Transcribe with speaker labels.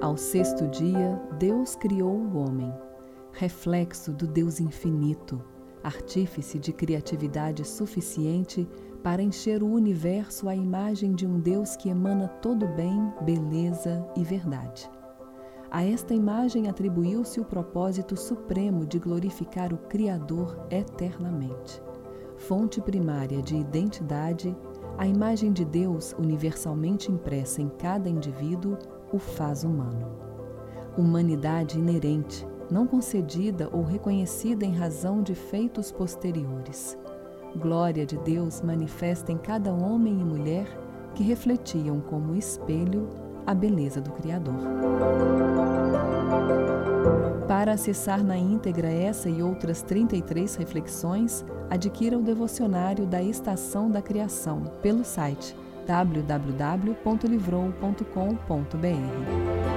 Speaker 1: Ao sexto dia, Deus criou o homem, reflexo do Deus infinito, artífice de criatividade suficiente para encher o universo à imagem de um Deus que emana todo bem, beleza e verdade. A esta imagem atribuiu-se o propósito supremo de glorificar o Criador eternamente. Fonte primária de identidade, a imagem de Deus, universalmente impressa em cada indivíduo, o faz humano. Humanidade inerente, não concedida ou reconhecida em razão de feitos posteriores. Glória de Deus manifesta em cada homem e mulher que refletiam como espelho a beleza do Criador. Para acessar na íntegra essa e outras 33 reflexões, adquira o devocionário da Estação da Criação pelo site www.livrou.com.br.